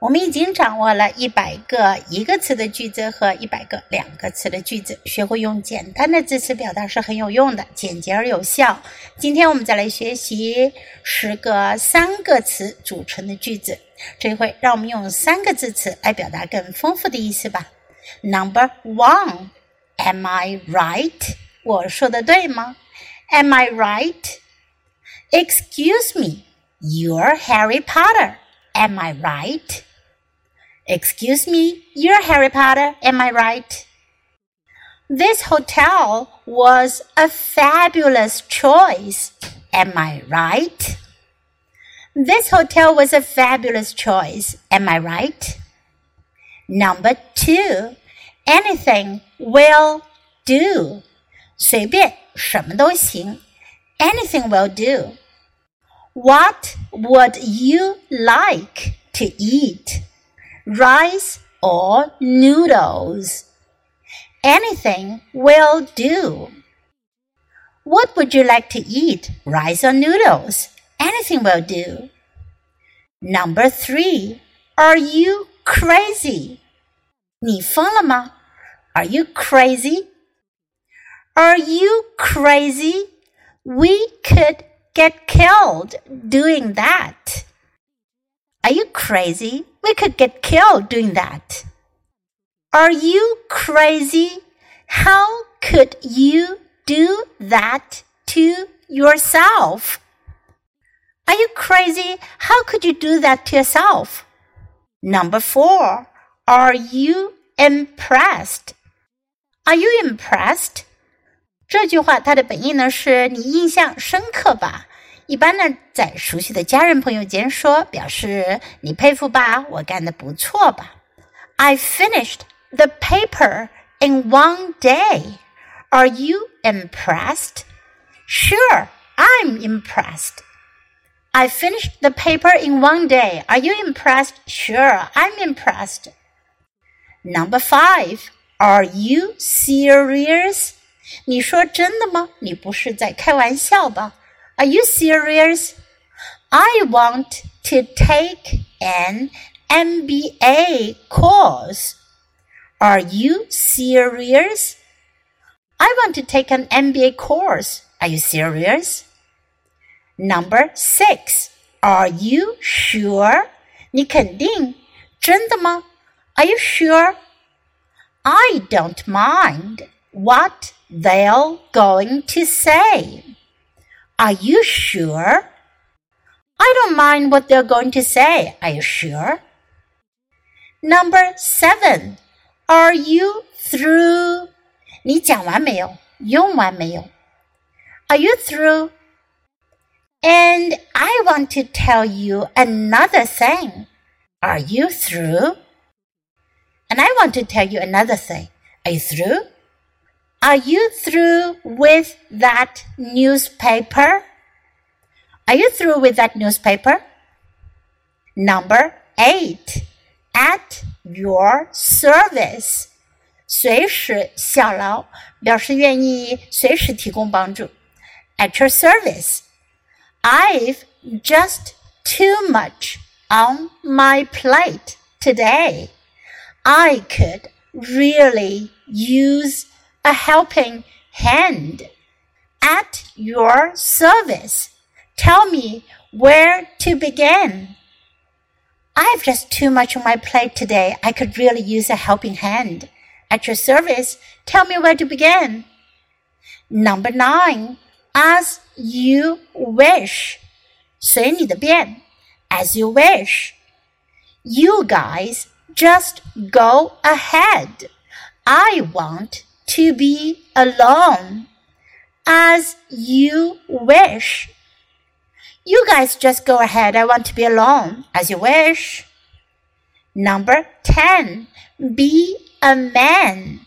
我们已经掌握了一百个一个词的句子和一百个两个词的句子，学会用简单的字词表达是很有用的，简洁而有效。今天我们再来学习十个三个词组成的句子。这回让我们用三个字词来表达更丰富的意思吧。Number one，Am I right？我说的对吗？Am I right？Excuse me，You're Harry Potter。Am I right? Excuse me, you're Harry Potter, am I right? This hotel was a fabulous choice. Am I right? This hotel was a fabulous choice. Am I right? Number two, anything will do. 随便，什么都行。Anything will do. What would you like to eat? Rice or noodles? Anything will do. What would you like to eat? Rice or noodles? Anything will do. Number three. Are you crazy? 你疯了吗? Are you crazy? Are you crazy? We could get killed doing that. Are you crazy? We could get killed doing that. Are you crazy? How could you do that to yourself? Are you crazy? How could you do that to yourself? Number four, are you impressed? Are you impressed? 这句话它的本意呢是你印象深刻吧？ 一般呢，在熟悉的家人朋友间说，表示你佩服吧，我干的不错吧。I finished the paper in one day. Are you impressed? Sure, I'm impressed. I finished the paper in one day. Are you impressed? Sure, I'm impressed. Number five. Are you serious? 你说真的吗？你不是在开玩笑吧 ？Are you serious? I want to take an MBA course. Are you serious? I want to take an MBA course. Are you serious? Number six. Are you sure? 你肯定？真的吗？Are you sure? I don't mind what they're going to say. Are you sure? I don't mind what they're going to say. Are you sure? Number seven. Are you through? 你讲完没有？用完没有？Are you through? And I want to tell you another thing. Are you through? And I want to tell you another thing. Are you through? Are you through with that newspaper? Are you through with that newspaper? Number eight, at your service. 随时效劳，表示愿意随时提供帮助。At your service. I've just too much on my plate today. I could really use a helping hand at your service. Tell me where to begin. I've just too much on my plate today. I could really use a helping hand. At your service, tell me where to begin. Number nine, as you wish. 随你的便, as you wish. You guys just go ahead. I want to be alone as you wish. You guys just go ahead. I want to be alone as you wish. Number 10. Be a man.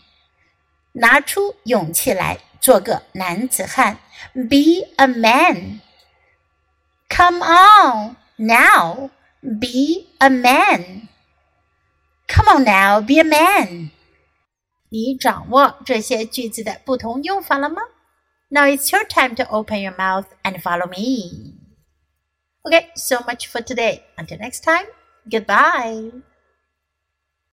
拿出勇气来，做个男子汉。Be a man. Come on now, be a man. Come on now, be a man. 你掌握这些句子的不同用法了吗？Now it's your time to open your mouth and follow me. Okay, so much for today. Until next time, goodbye.